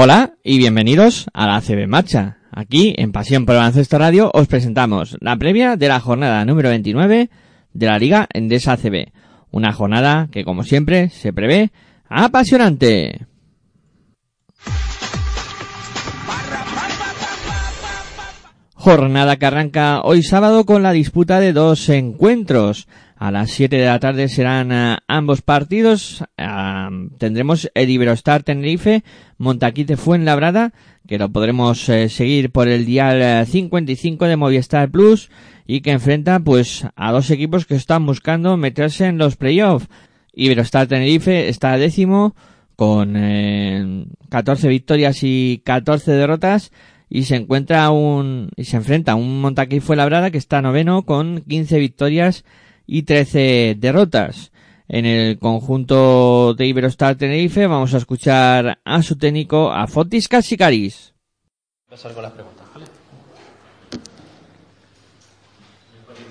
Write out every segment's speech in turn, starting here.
Hola y bienvenidos a la CB Marcha. Aquí, en Pasión por el Radio, os presentamos la previa de la jornada número 29 de la Liga Endesa CB. Una jornada que, como siempre, se prevé apasionante. Jornada que arranca hoy sábado con la disputa de dos encuentros. A las 7 de la tarde serán uh, ambos partidos. Uh, tendremos el Iberostar Tenerife, Montaquite Fuenlabrada, que lo podremos uh, seguir por el dial 55 de Movistar Plus y que enfrenta pues a dos equipos que están buscando meterse en los playoffs. Iberostar Tenerife está décimo con 14 victorias y 14 derrotas y se encuentra un y se enfrenta a un Montaquí Fuenlabrada que está noveno con 15 victorias y 13 derrotas. En el conjunto de Iberostar Tenerife vamos a escuchar a su técnico, a Fotis Casicaris. Empezar con las preguntas, ¿vale?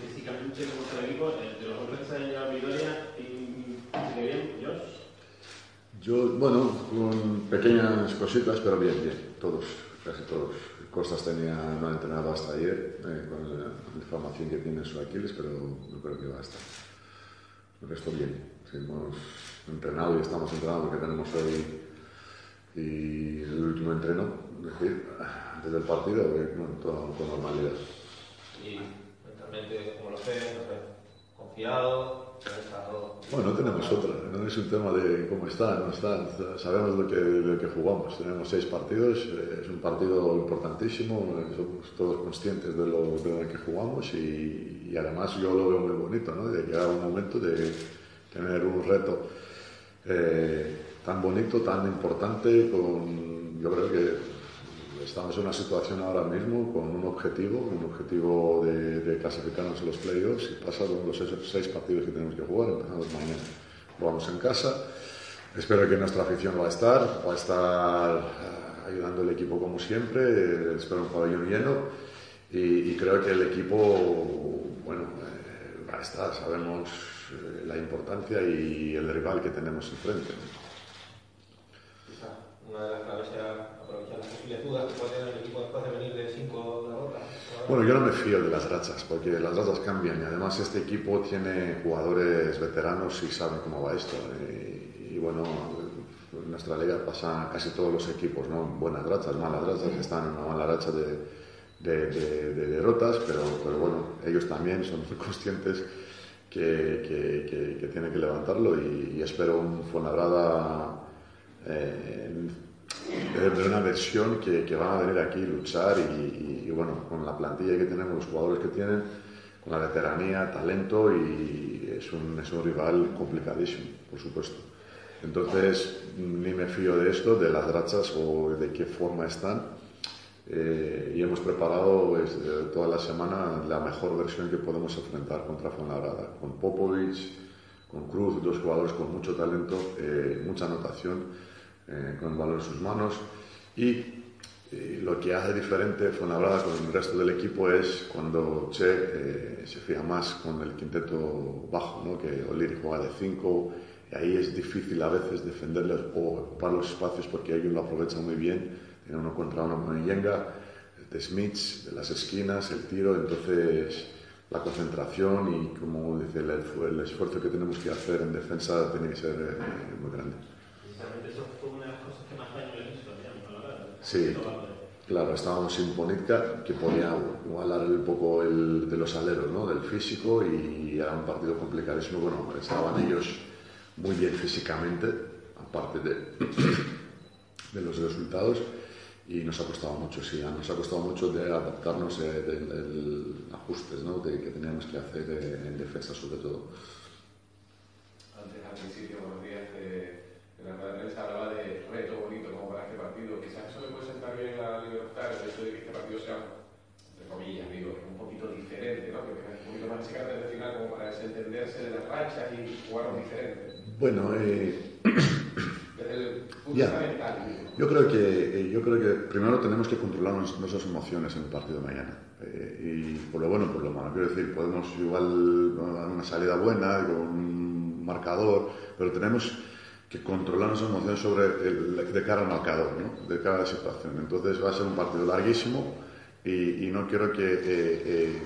Físicamente, ¿cómo está el equipo? De los golpes que se han llevado Vitoria, ¿sigue bien, Josh? Yo, bueno, con pequeñas cositas, pero bien, bien, todos, casi todos. Costas tenía, no ha entrenado hasta ayer, eh, con la información que tiene su Aquiles, pero no creo que va a estar. El resto bien, sí, hemos entrenado y estamos entrenando que tenemos hoy y el último entreno, es decir, antes del partido, bueno, todo con normalidad. Y mentalmente, ¿cómo lo ves confiado? ¿Lo ves estado- Bueno, no tenemos otra, no es un tema de cómo está, no está, sabemos lo que, lo que jugamos, tenemos seis partidos, eh, es un partido importantísimo, somos todos conscientes de lo, de lo que jugamos y, y además yo lo veo muy bonito, ¿no? de llegar a un momento de tener un reto eh, tan bonito, tan importante, con, yo creo que estamos en una situación ahora mismo con un objetivo, un objetivo de, de clasificarnos en los playoffs y pasar los seis, seis partidos que tenemos que jugar, empezamos mañana. Jugamos en casa, espero que nuestra afición va a estar, va a estar eh, ayudando al equipo como siempre, espero un pabellón lleno y, y creo que el equipo, bueno, eh, va a estar, sabemos eh, la importancia y el rival que tenemos enfrente. Una de las claves aprovechar posibles que puede tener de venir de cinco. Bueno, yo no me fío de las rachas, porque las rachas cambian y además este equipo tiene jugadores veteranos y saben cómo va esto. Y, bueno, en nuestra liga pasa casi todos los equipos, ¿no? Buenas rachas, malas rachas, están en una mala racha de, de- de- de derrotas, pero, bueno, ellos también son muy conscientes que, que- que- tienen que levantarlo y, y espero un Fuenlabrada eh, de, una versión que, que van a venir aquí a luchar y, y- y, bueno, con la plantilla que tenemos, los jugadores que tienen, con la veteranía, talento y es un, es un rival complicadísimo, por supuesto. Entonces, ni me fío de esto, de las rachas o de qué forma están. Eh, y hemos preparado pues, toda la semana la mejor versión que podemos enfrentar contra Fuenlabrada, con Popovic, con Cruz, dos jugadores con mucho talento, eh, mucha anotación, eh, con el balón en sus manos. Y eh, lo que hace diferente Fuenlabrada con el resto del equipo es cuando Che eh, se fija más con el quinteto bajo, ¿no? que O'Leary juega de 5, y ahí es difícil a veces defenderles o ocupar los espacios porque ellos lo aprovechan muy bien, tienen uno contra uno con Yenga, de Smiths, de las esquinas, el tiro, entonces la concentración y como dice el, el esfuerzo que tenemos que hacer en defensa tiene que ser eh, muy grande. Precisamente eso fue una de las cosas que más daño le hizo, digamos, la verdad. Sí, claro, estábamos sin Ponitka, que podía igualar un poco el, de los aleros, ¿no? del físico, y era un partido complicadísimo. Bueno, estaban ellos muy bien físicamente, aparte de, de los resultados, y nos ha costado mucho, sí, nos ha costado mucho de adaptarnos eh, del, ajustes ¿no? de, que teníamos que hacer en defensa sobre todo. Antes, al principio, buenos días, eh, en la rueda de prensa hablaba de reto bonito como para este partido. Quizás eso le puede sentar bien a la libertad, el hecho de que este partido sea, entre comillas, digo, un poquito diferente, ¿no? que tenga un poquito más ese carácter de final como para desentenderse de las rachas y jugar diferente. Bueno, eh, Desde el punto Ya. mental. Yo creo que eh, yo creo que primero tenemos que controlar nuestras emociones en el partido de mañana Eh, y por lo bueno por lo malo quiero decir podemos igual dar una salida buena con un marcador pero tenemos que controlar nuestras emociones sobre el, de cara al marcador, ¿no? de cara a la situación. Entonces va a ser un partido larguísimo y, no quiero que eh, eh,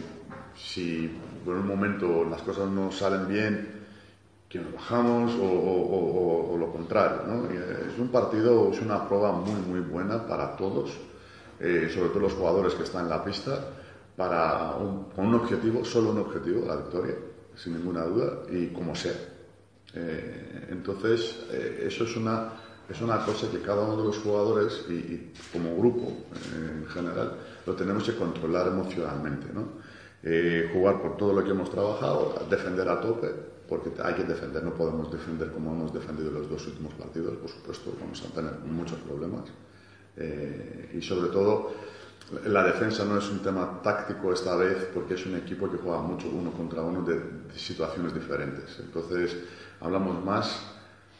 si por un momento las cosas no salen bien, que nos bajamos o, lo contrario. ¿no? Es un partido, es una prueba muy, muy buena para todos, eh, sobre todo los jugadores que están en la pista, para con un objetivo, solo un objetivo, la victoria, sin ninguna duda, y como sea. Eh, entonces, eh, eso es una, es una cosa que cada uno de los jugadores y, como grupo en general lo tenemos que controlar emocionalmente. ¿no? jugar por todo lo que hemos trabajado, defender a tope, porque hay que defender, no podemos defender como hemos defendido los dos últimos partidos, por supuesto, vamos a tener muchos problemas. Eh, y sobre todo, la defensa no es un tema táctico esta vez, porque es un equipo que juega mucho uno contra uno de, situaciones diferentes. Entonces, hablamos más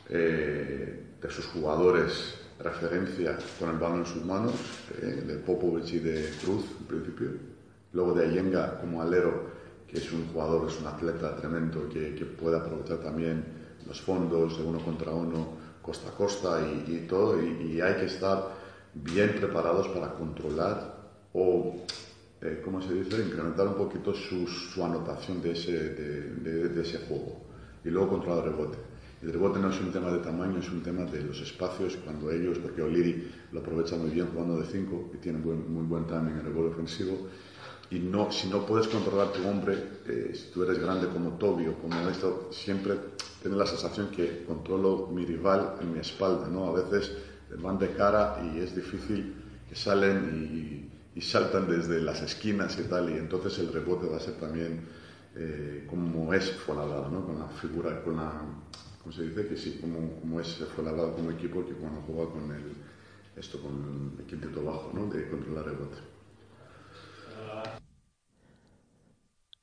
eh, de sus jugadores referencia con el balón en sus manos, eh, de Popovic y de Cruz, en principio. Luego de Allenga como alero que es un jugador, es un atleta tremendo que, que puede aprovechar también los fondos de uno contra uno, costa a costa y, todo, y, hay que estar bien preparados para controlar o, eh, ¿cómo se dice?, incrementar un poquito su, su anotación de ese, de, ese juego y luego controlar el rebote. El rebote no es un tema de tamaño, es un tema de los espacios, cuando ellos, porque Oliri lo aprovecha muy bien jugando de 5 y tiene muy buen timing en el rebote ofensivo, y no, si no puedes controlar tu hombre, eh, si tú eres grande como Toby o como esto, siempre tienes la sensación que controlo mi rival en mi espalda, ¿no? A veces van de cara y es difícil que salen y, y saltan desde las esquinas y tal, y entonces el rebote va a ser también eh, como es Fuenlabrada, ¿no? Con la figura, con la, ¿cómo se dice? Que sí, como, como es Fuenlabrada como equipo que cuando juega con el, esto, con el quinteto bajo, ¿no? De controlar el rebote.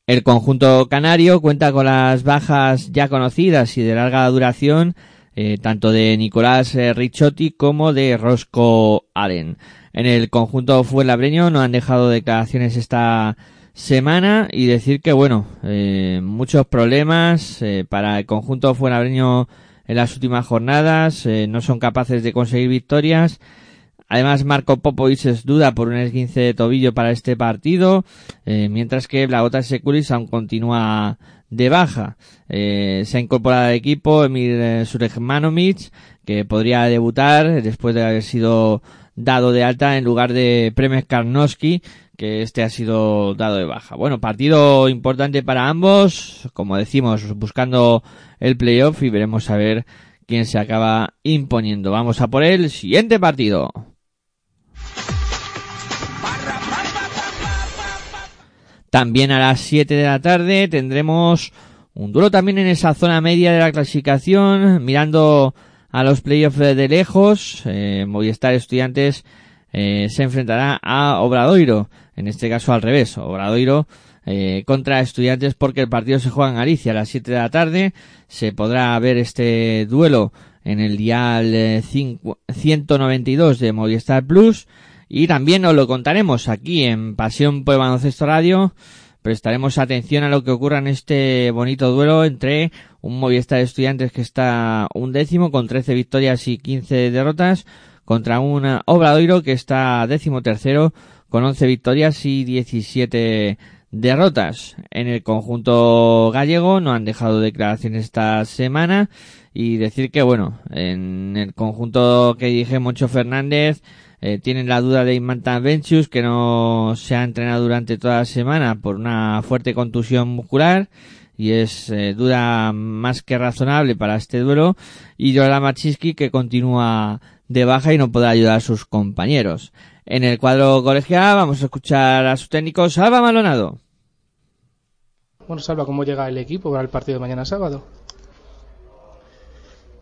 El conjunto canario cuenta con las bajas ya conocidas y de larga duración, eh, tanto de Nicolás eh, Ricciotti como de Rosco Allen. En el conjunto fuenlabreño no han dejado declaraciones esta semana y decir que bueno, eh, muchos problemas para el conjunto fuenlabreño en las últimas jornadas, no son capaces de conseguir victorias Además, Marco Popovic es duda por un esguince de tobillo para este partido, eh, mientras que Blagota Sekulis aún continúa de baja. Eh, se ha incorporado al equipo Emir eh, Surejmanovic, que podría debutar después de haber sido dado de alta en lugar de Premes Karnowski, que este ha sido dado de baja. Bueno, partido importante para ambos, como decimos, buscando el playoff y veremos a ver quién se acaba imponiendo. Vamos a por el siguiente partido. También a las 7 de la tarde tendremos un duelo también en esa zona media de la clasificación, mirando a los playoffs de lejos. Eh, Movistar Estudiantes eh, se enfrentará a Obradoiro, en este caso al revés, Obradoiro eh, contra Estudiantes porque el partido se juega en Galicia a las 7 de la tarde. Se podrá ver este duelo en el dial 192 de Movistar Plus. Y también os lo contaremos aquí en Pasión por el Baloncesto Radio. Prestaremos atención a lo que ocurra en este bonito duelo entre un Movistar de Estudiantes que está un décimo con 13 victorias y 15 derrotas contra un Obradoiro que está décimo tercero con 11 victorias y 17 derrotas. En el conjunto gallego no han dejado declaraciones esta semana y decir que bueno, en el conjunto que dije Moncho Fernández eh, tienen la duda de Imantan Ventures, que no se ha entrenado durante toda la semana por una fuerte contusión muscular y es eh, duda más que razonable para este duelo. Y Yola Machiski, que continúa de baja y no puede ayudar a sus compañeros. En el cuadro colegial vamos a escuchar a su técnico Salva Malonado. Bueno, Salva, ¿cómo llega el equipo para el partido de mañana sábado?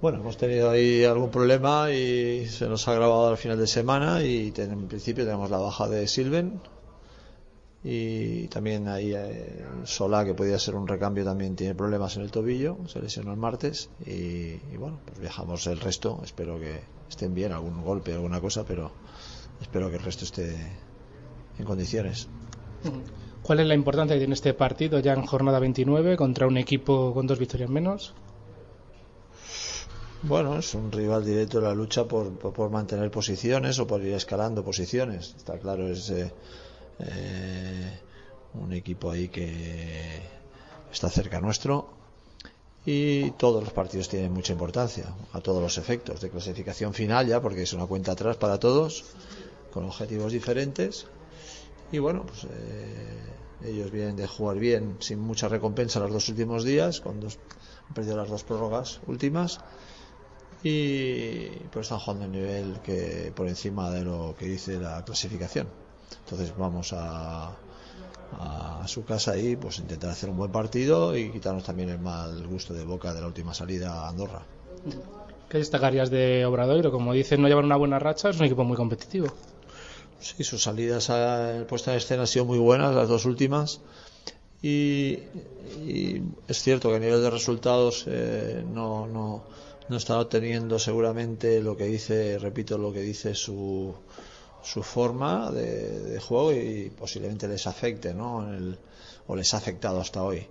Bueno, hemos tenido ahí algún problema y se nos ha grabado al final de semana y en principio tenemos la baja de Silven y también ahí eh, Solá que podía ser un recambio también tiene problemas en el tobillo, se lesionó el martes y, bueno, pues viajamos el resto, espero que estén bien, algún golpe, alguna cosa, pero espero que el resto esté en condiciones. ¿Cuál es la importancia que tiene este partido ya en jornada 29 contra un equipo con dos victorias menos? Bueno, es un rival directo en la lucha por, por, mantener posiciones o por ir escalando posiciones. Está claro, es eh, eh, un equipo ahí que está cerca nuestro y todos los partidos tienen mucha importancia a todos los efectos de clasificación final ya porque es una cuenta atrás para todos con objetivos diferentes. Y bueno pues eh, ellos vienen de jugar bien sin mucha recompensa los dos últimos días cuando han perdido las dos prórrogas últimas. Y pues están jugando a nivel que por encima de lo que dice la clasificación. Entonces vamos a a su casa y pues intentar hacer un buen partido y quitarnos también el mal gusto de boca de la última salida a Andorra. ¿Qué destacarías de Obradoiro? Como dicen, no llevan una buena racha, es un equipo muy competitivo. Sí, sus salidas a puesta en escena han sido muy buenas, las dos últimas. Y, es cierto que a nivel de resultados eh, no, no, no está obteniendo seguramente lo que dice, repito, lo que dice su, su forma de, juego y posiblemente les afecte, ¿no? o les ha afectado hasta hoy.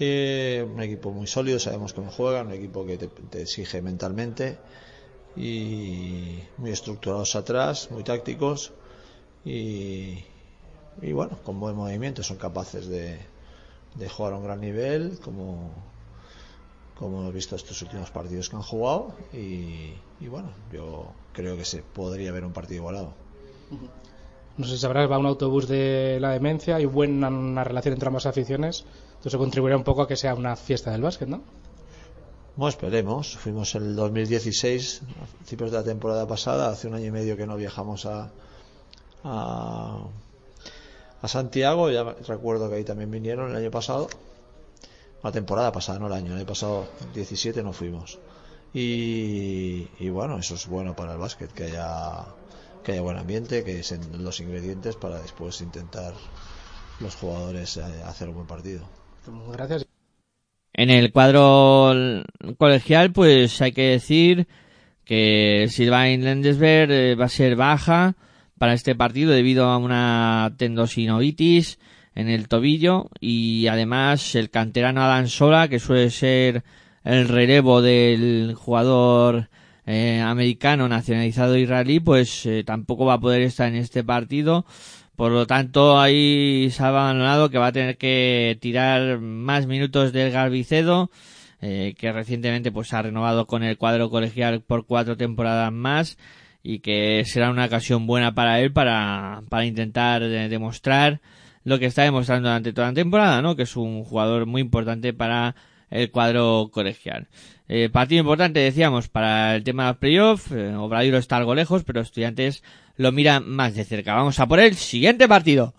Eh, un equipo muy sólido, sabemos cómo juega, un equipo que te, exige mentalmente y muy estructurados atrás, muy tácticos y, y bueno, con buen movimiento son capaces de, de jugar a un gran nivel como, como hemos visto estos últimos partidos que han jugado y, y bueno, yo creo que se podría ver un partido igualado. No sé si sabrás, va un autobús de la demencia, y buena una relación entre ambas aficiones, entonces contribuirá un poco a que sea una fiesta del básquet, ¿no? Bueno, esperemos. Fuimos en el 2016, a principios de la temporada pasada, hace un año y medio que no viajamos a, a, Santiago, ya recuerdo que ahí también vinieron el año pasado, la temporada pasada, no el año, el año pasado 17 no fuimos. Y, y bueno, eso es bueno para el básquet, que haya que haya buen ambiente, que sean los ingredientes para después intentar los jugadores eh, hacer un buen partido. Gracias. En el cuadro colegial, pues hay que decir que Silvain Lendesberg eh, va a ser baja para este partido debido a una tendosinovitis en el tobillo y además el canterano Adam Sola, que suele ser el relevo del jugador eh, americano nacionalizado israelí, pues eh, tampoco va a poder estar en este partido. Por lo tanto, ahí se ha abandonado que va a tener que tirar más minutos del Garbicedo, eh, que recientemente pues ha renovado con el cuadro colegial por cuatro temporadas más y que será una ocasión buena para él para, para intentar demostrar lo que está demostrando durante toda la temporada, ¿no? Que es un jugador muy importante para el cuadro colegial. Eh, partido importante, decíamos, para el tema de playoff. Eh, Obradiro está algo lejos, pero Estudiantes lo miran más de cerca. Vamos a por el siguiente partido.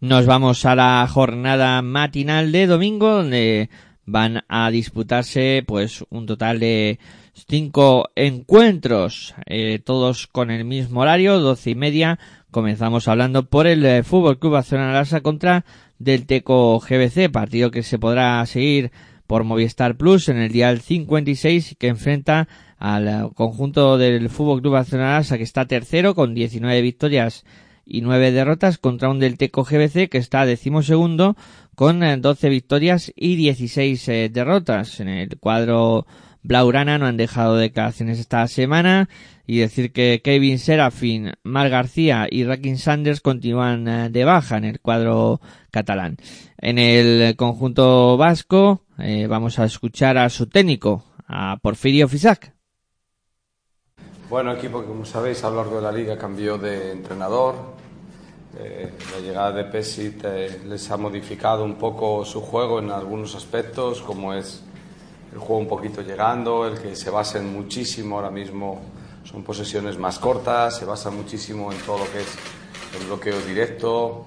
Nos vamos a la jornada matinal de domingo, donde van a disputarse, pues, un total de cinco encuentros, eh, todos con el mismo horario, doce y media. Comenzamos hablando por el eh, Fútbol Club Barcelona contra del Teco GBC, partido que se podrá seguir por Movistar Plus en el día 56 que enfrenta al conjunto del Fútbol Club Barcelona que está tercero con 19 victorias y 9 derrotas contra un del Teco GBC que está decimosegundo con 12 eh, victorias y 16 eh, derrotas. En el cuadro Blaurana no han dejado declaraciones esta semana y decir que Kevin Serafin, Mar García y Rakin Sanders continúan eh, de baja en el cuadro catalán. En el conjunto vasco eh, vamos a escuchar a su técnico, a Porfirio Fisac. Bueno, equipo que como sabéis a lo largo de la liga cambió de entrenador. Eh, la llegada de Pesit les ha modificado un poco su juego en algunos aspectos, como es el juego un poquito llegando, el que se basen muchísimo ahora mismo, son posesiones más cortas, se basa muchísimo en todo lo que es el bloqueo directo,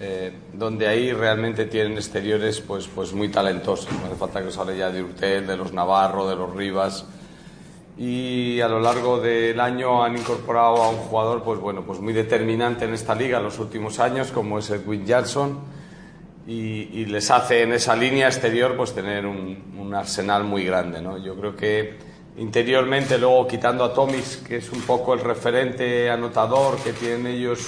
eh, donde ahí realmente tienen exteriores pues, pues muy talentosos. No hace falta que os hable ya de Urtel, de los Navarro, de los Rivas. Y a lo largo del año han incorporado a un jugador pues, bueno, pues muy determinante en esta liga en los últimos años, como es Edwin Jackson y, les hace en esa línea exterior pues tener un, arsenal muy grande. ¿no? Yo creo que interiormente, luego quitando a Tomis, que es un poco el referente anotador que tienen ellos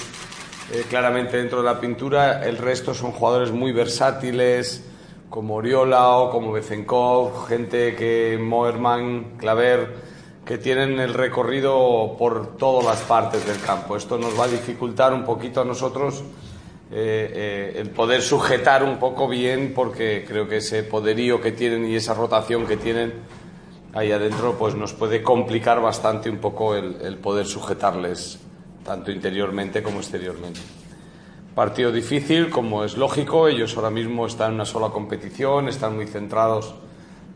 eh, claramente dentro de la pintura, el resto son jugadores muy versátiles, como Oriola o como Bezenkov, gente que Moerman, Claver, que tienen el recorrido por todas las partes del campo. Esto nos va a dificultar un poquito a nosotros eh, eh, el poder sujetar un poco bien, porque creo que ese poderío que tienen y esa rotación que tienen ahí adentro, pues nos puede complicar bastante un poco el, poder sujetarles, tanto interiormente como exteriormente. Partido difícil, como es lógico, ellos ahora mismo están en una sola competición, están muy centrados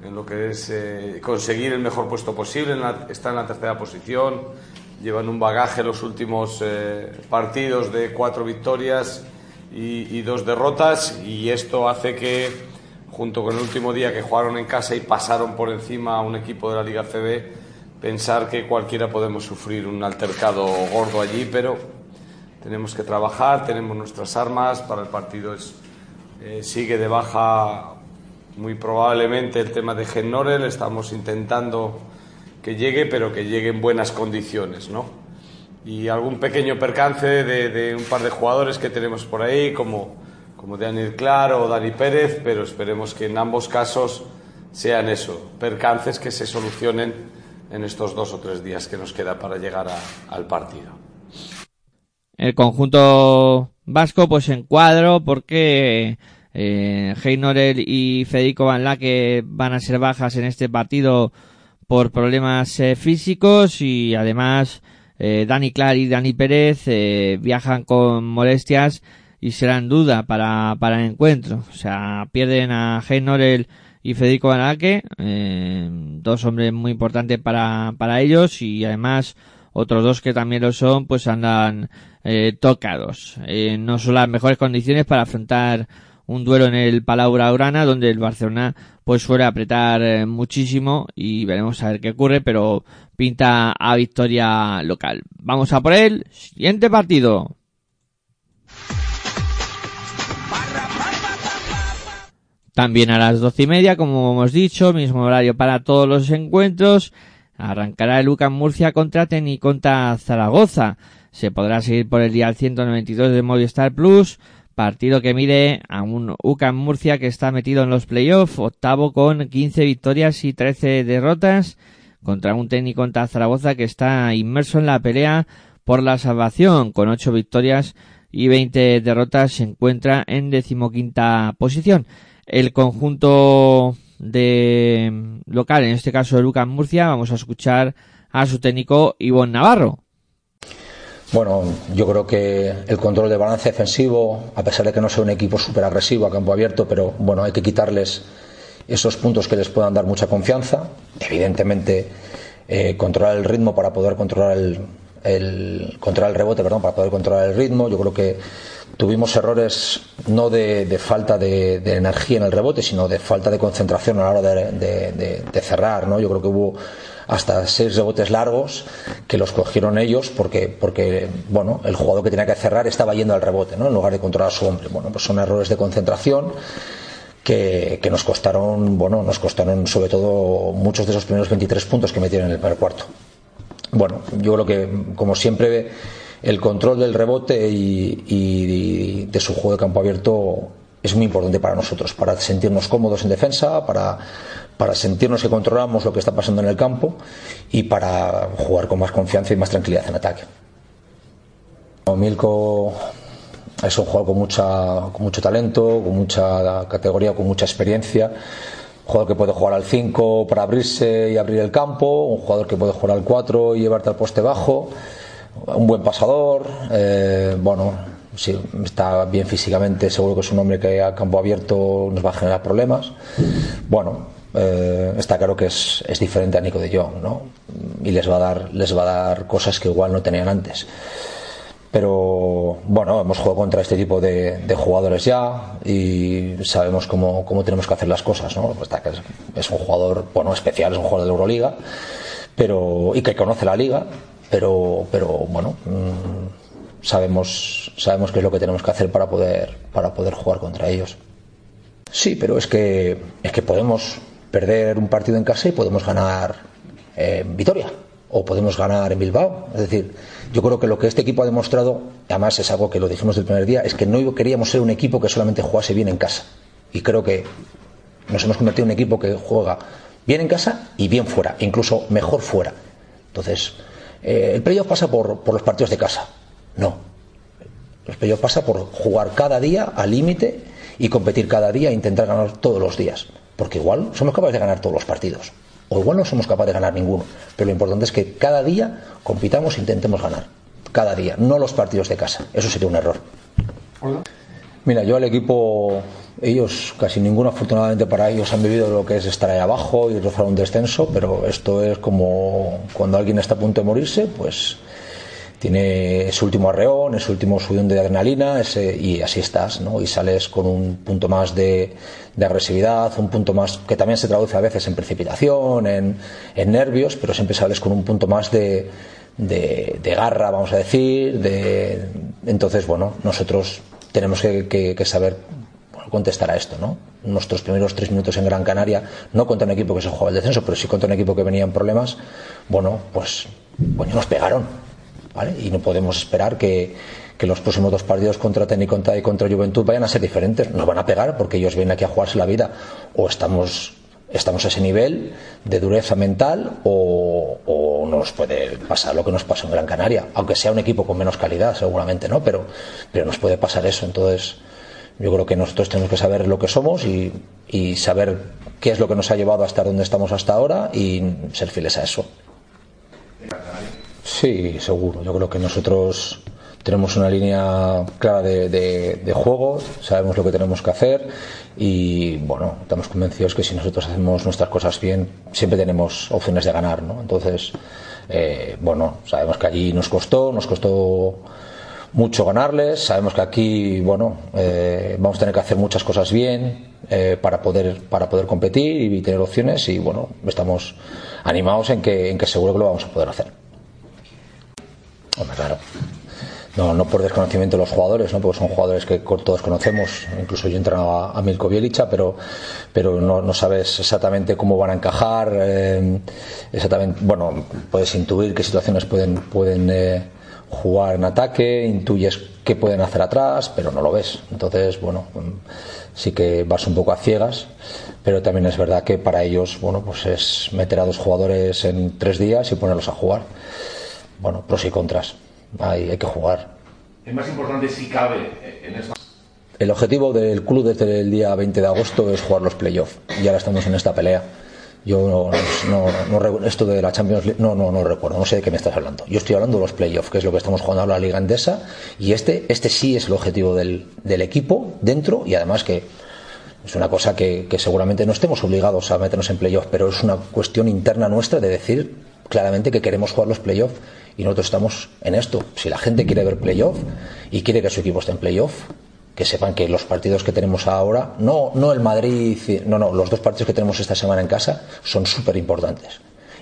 en lo que es eh, conseguir el mejor puesto posible, están en la tercera posición, llevan un bagaje los últimos eh, partidos de cuatro victorias y, y, dos derrotas y esto hace que, junto con el último día que jugaron en casa y pasaron por encima a un equipo de la Liga CB, pensar que cualquiera podemos sufrir un altercado gordo allí, pero tenemos que trabajar, tenemos nuestras armas, para el partido es, eh, sigue de baja muy probablemente el tema de Gennorel, estamos intentando que llegue, pero que llegue en buenas condiciones, ¿no? Y algún pequeño percance de un par de jugadores que tenemos por ahí, como, como Daniel Claro o Dani Pérez, pero esperemos que en ambos casos sean eso, percances que se solucionen en estos dos o tres días que nos queda para llegar a, al partido. El conjunto vasco pues en cuadro porque eh, Heinorel y Federico Van que van a ser bajas en este partido por problemas eh, físicos y además eh, Dani Clar y Dani Pérez eh, viajan con molestias y serán duda para, para el encuentro. O sea, pierden a Heinorel y Federico Van eh, dos hombres muy importantes para, para ellos y además otros dos que también lo son, pues andan eh, tocados. Eh, no son las mejores condiciones para afrontar un duelo en el Palau Blaugrana, donde el Barcelona pues suele apretar eh, muchísimo y veremos a ver qué ocurre, pero pinta a victoria local. Vamos a por el siguiente partido. También a las doce y media, como hemos dicho, mismo horario para todos los encuentros. Arrancará el UCAM Murcia contra Teni contra Zaragoza. Se podrá seguir por el día 192 de Movistar Plus. Partido que mide a un UCAM Murcia que está metido en los playoffs, octavo con 15 victorias y 13 derrotas, contra un técnico contra Zaragoza que está inmerso en la pelea por la salvación, con 8 victorias y 20 derrotas, se encuentra en decimoquinta posición. El conjunto de local, en este caso de Lucas Murcia, vamos a escuchar a su técnico Ivonne Navarro. Bueno, yo creo que el control de balance defensivo, a pesar de que no sea un equipo súper agresivo a campo abierto, pero bueno, hay que quitarles esos puntos que les puedan dar mucha confianza. Evidentemente, eh, controlar el ritmo para poder controlar el, el, controlar el rebote, perdón, para poder controlar el ritmo. Yo creo que tuvimos errores no de, falta de, de, energía en el rebote, sino de falta de concentración a la hora de, de cerrar. ¿no? Yo creo que hubo hasta seis rebotes largos que los cogieron ellos porque, porque bueno, el jugador que tenía que cerrar estaba yendo al rebote, ¿no? en lugar de controlar a su hombre. Bueno, pues son errores de concentración. Que, que, nos costaron, bueno, nos costaron sobre todo muchos de esos primeros 23 puntos que metieron en el primer cuarto. Bueno, yo creo que, como siempre, el control del rebote y, de su juego de campo abierto es muy importante para nosotros, para sentirnos cómodos en defensa, para, para sentirnos que controlamos lo que está pasando en el campo y para jugar con más confianza y más tranquilidad en ataque. Milko es un jugador con, mucha, con mucho talento, con mucha categoría, con mucha experiencia jugador que puede jugar al 5 para abrirse y abrir el campo, un jugador que puede jugar al 4 y llevarte al poste bajo, un buen pasador, eh, bueno, si está bien físicamente, seguro que es un hombre que a campo abierto nos va a generar problemas. Bueno, eh, está claro que es, es, diferente a Nico de Jong, ¿no? Y les va a dar, les va a dar cosas que igual no tenían antes pero bueno, hemos jugado contra este tipo de, de jugadores ya y sabemos cómo, cómo, tenemos que hacer las cosas, ¿no? Pues es, es, un jugador, bueno, especial, es un jugador de Euroliga, pero, y que conoce la liga, pero, pero bueno, mmm, sabemos, sabemos qué es lo que tenemos que hacer para poder, para poder jugar contra ellos. Sí, pero es que, es que podemos perder un partido en casa y podemos ganar en eh, Vitoria o podemos ganar en Bilbao. Es decir, yo creo que lo que este equipo ha demostrado, además es algo que lo dijimos del primer día, es que no queríamos ser un equipo que solamente jugase bien en casa. Y creo que Nos hemos convertido en un equipo que juega bien en casa y bien fuera, incluso mejor fuera. Entonces, eh, ¿el playoff pasa por, por los partidos de casa? No. El playoff pasa por jugar cada día al límite y competir cada día e intentar ganar todos los días. Porque igual somos capaces de ganar todos los partidos. O igual no somos capaces de ganar ninguno. Pero lo importante es que cada día compitamos e intentemos ganar. Cada día, no los partidos de casa. Eso sería un error. Mira, yo al equipo, ellos, casi ninguno afortunadamente para ellos han vivido lo que es estar ahí abajo y rozar un descenso, pero esto es como cuando alguien está a punto de morirse, pues tiene ese último arreón, ese último subidón de adrenalina y así estás, ¿no? Y sales con un punto más de, agresividad, un punto más que también se traduce a veces en precipitación, en, en nervios, pero siempre sales con un punto más de, de, de garra, vamos a decir, de, entonces, bueno, nosotros tenemos que, que, que saber contestar a esto, ¿no? Nuestros primeros tres minutos en Gran Canaria, no contra un equipo que se jugaba el descenso, pero sí contra un equipo que venía en problemas, bueno, pues, bueno, nos pegaron, ¿vale? Y no podemos esperar que, los próximos dos partidos contra Teniconta y contra Juventud vayan a ser diferentes. Nos van a pegar porque ellos vienen aquí a jugarse la vida. O estamos, estamos a ese nivel de dureza mental o, o nos puede pasar lo que nos pasó en Gran Canaria. Aunque sea un equipo con menos calidad, seguramente, ¿no? Pero, pero nos puede pasar eso. Entonces, yo creo que nosotros tenemos que saber lo que somos y, y saber qué es lo que nos ha llevado a estar donde estamos hasta ahora y ser fieles a eso. Sí, seguro. Yo creo que nosotros tenemos una línea clara de, de, juego, sabemos lo que tenemos que hacer y bueno, estamos convencidos que si nosotros hacemos nuestras cosas bien, siempre tenemos opciones de ganar, ¿no? Entonces, eh, bueno, sabemos que allí nos costó, nos costó mucho ganarles, sabemos que aquí, bueno, eh, vamos a tener que hacer muchas cosas bien eh, para poder para poder competir y tener opciones y bueno, estamos animados en que, en que seguro que lo vamos a poder hacer. Claro. No, no por desconocimiento de los jugadores, ¿no? porque son jugadores que todos conocemos, incluso yo he entrenado a, Milko Bielicha, pero, pero no, no, sabes exactamente cómo van a encajar, eh, exactamente, bueno, puedes intuir qué situaciones pueden, pueden eh, jugar en ataque, intuyes qué pueden hacer atrás, pero no lo ves. Entonces, bueno, sí que vas un poco a ciegas, pero también es verdad que para ellos, bueno, pues es meter a dos jugadores en tres días y ponerlos a jugar. Bueno, pros y contras hay, hay que jugar. Es más importante si cabe en esta... El objetivo del club desde el día 20 de agosto es jugar los playoffs y ahora estamos en esta pelea. Yo no, no, no, esto de la Champions League, no, no, no recuerdo, no sé de qué me estás hablando. Yo estoy hablando de los playoffs, que es lo que estamos jugando ahora la Liga Endesa, y este, este sí es el objetivo del, del equipo dentro, y además que es una cosa que, que seguramente no estemos obligados a meternos en playoffs, pero es una cuestión interna nuestra de decir claramente que queremos jugar los playoffs y nosotros estamos en esto. Si la gente quiere ver playoff y quiere que su equipo esté en playoff, que sepan que los partidos que tenemos ahora, no, no el Madrid, no, no, los dos partidos que tenemos esta semana en casa son súper importantes.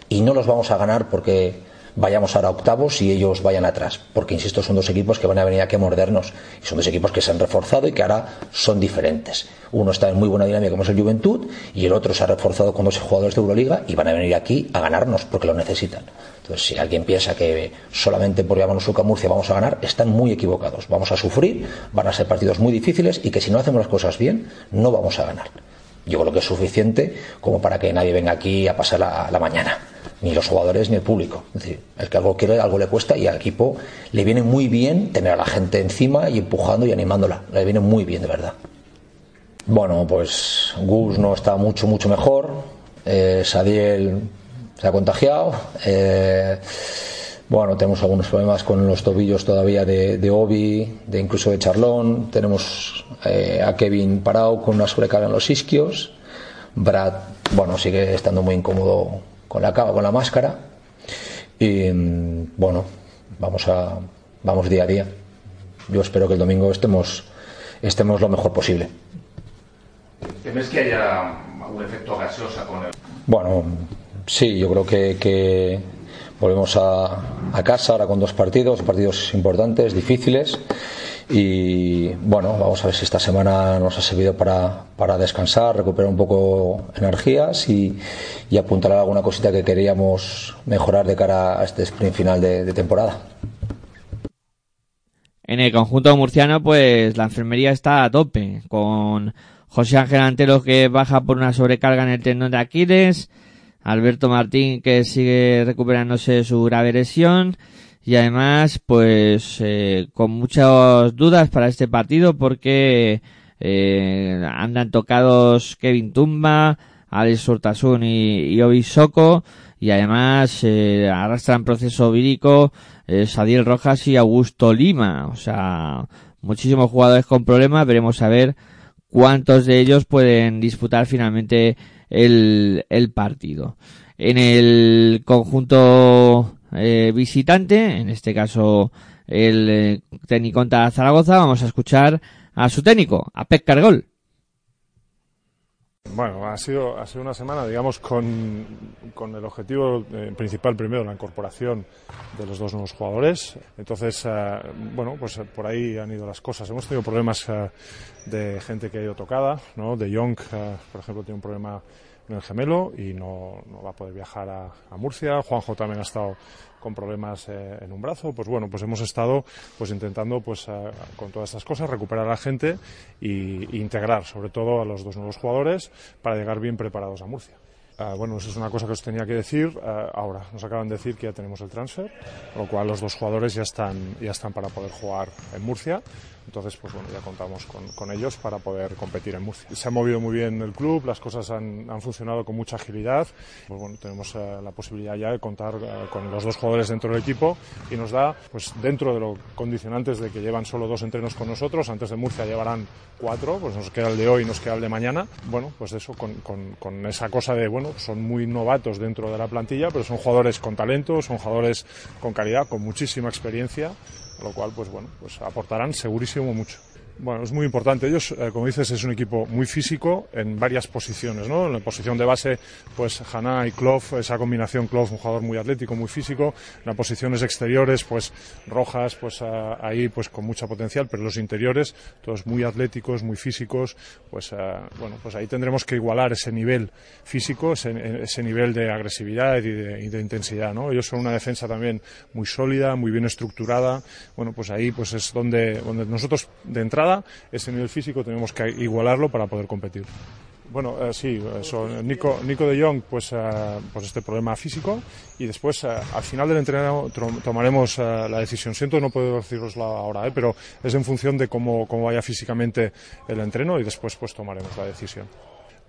Y no los vamos a ganar porque vayamos ahora a octavos y ellos vayan atrás. Porque, insisto, son dos equipos que van a venir aquí a mordernos. Y son dos equipos que se han reforzado y que ahora son diferentes. Uno está en muy buena dinámica como es el Juventud y el otro se ha reforzado con dos jugadores de Euroliga y van a venir aquí a ganarnos porque lo necesitan. Entonces, si alguien piensa que solamente por llamarnos Suca Murcia vamos a ganar, están muy equivocados. Vamos a sufrir, van a ser partidos muy difíciles y que si no hacemos las cosas bien, no vamos a ganar. Yo creo que es suficiente como para que nadie venga aquí a pasar la, mañana, ni los jugadores ni el público. Es decir, el que algo quiere, algo le cuesta y al equipo le viene muy bien tener a la gente encima y empujando y animándola. Le viene muy bien, de verdad. Bueno, pues Gus no está mucho, mucho mejor. Eh, Sadiel se ha contagiado. Eh, bueno, tenemos algunos problemas con los tobillos todavía de, de Obi, de incluso de Charlón. Tenemos eh, a Kevin parado con una sobrecarga en los isquios. Brad, bueno, sigue estando muy incómodo con la cava, con la máscara. Y bueno, vamos a vamos día a día. Yo espero que el domingo estemos estemos lo mejor posible. ¿Temes que haya un efecto gaseosa con el... Bueno, sí, yo creo que, volvemos a, casa ahora con dos partidos, partidos importantes, difíciles. Y bueno, vamos a ver si esta semana nos ha servido para, descansar, recuperar un poco energías y, y apuntar a alguna cosita que queríamos mejorar de cara a este sprint final de, de temporada. En el conjunto murciano, pues la enfermería está a tope, con José Ángel Antelo que baja por una sobrecarga en el tendón de Aquiles, Alberto Martín que sigue recuperándose de su grave lesión. Y además pues eh, con muchas dudas para este partido porque eh, andan tocados Kevin Tumba, Alex Urtasun y, y Obi Soko. Y además eh, arrastran proceso vírico eh, Sadiel Rojas y Augusto Lima, o sea, muchísimos jugadores con problemas, veremos a ver cuántos de ellos pueden disputar finalmente el, el partido. En el conjunto eh, visitante, en este caso el eh, técnico Zaragoza, vamos a escuchar a su técnico, a Pep Cargol. Bueno, ha sido, ha sido una semana, digamos, con, con el objetivo eh, principal primero, la incorporación de los dos nuevos jugadores. Entonces, eh, bueno, pues eh, por ahí han ido las cosas. Hemos tenido problemas eh, de gente que ha ido tocada, ¿no? De Young, por ejemplo, tiene un problema en el gemelo y no, no va a poder viajar a, Murcia. Juanjo también ha estado con problemas eh, en un brazo. Pues bueno, pues hemos estado pues intentando pues eh, con todas estas cosas recuperar a la gente y, e integrar sobre todo a los dos nuevos jugadores para llegar bien preparados a Murcia. Uh, bueno, eso es una cosa que os tenía que decir. Uh, ahora, nos acaban de decir que ya tenemos el transfer, lo cual los dos jugadores ya están, ya están para poder jugar en Murcia. Entonces, pues bueno, ya contamos con, con, ellos para poder competir en Murcia. Se ha movido muy bien el club, las cosas han, han funcionado con mucha agilidad. Pues bueno, tenemos uh, la posibilidad ya de contar con los dos jugadores dentro del equipo y nos da, pues dentro de los condicionantes de que llevan solo dos entrenos con nosotros, antes de Murcia llevarán cuatro, pues nos queda el de hoy y nos queda el de mañana. Bueno, pues eso, con, con, con esa cosa de, bueno, son muy novatos dentro de la plantilla, pero son jugadores con talento, son jugadores con calidad, con muchísima experiencia lo cual, pues bueno, pues aportarán segurísimo mucho. Bueno, es muy importante. Ellos, eh, como dices, es un equipo muy físico en varias posiciones, ¿no? En la posición de base, pues Haná y Kloff, esa combinación Kloff, un jugador muy atlético, muy físico. En las posiciones exteriores, pues Rojas, pues uh, ahí, pues con mucha potencial, pero los interiores, todos muy atléticos, muy físicos, pues uh, bueno, pues ahí tendremos que igualar ese nivel físico, ese, ese nivel de agresividad y de, y de, intensidad, ¿no? Ellos son una defensa también muy sólida, muy bien estructurada. Bueno, pues ahí, pues es donde, donde nosotros de entrada ese nivel físico tenemos que igualarlo para poder competir. Bueno, eh, sí, eso, Nico, Nico de Jong, pues, eh, pues este problema físico y después eh, al final del entrenamiento tomaremos la decisión. Siento no puedo deciroslo ahora, pero es en función de cómo, cómo vaya físicamente el entreno y después pues tomaremos la decisión.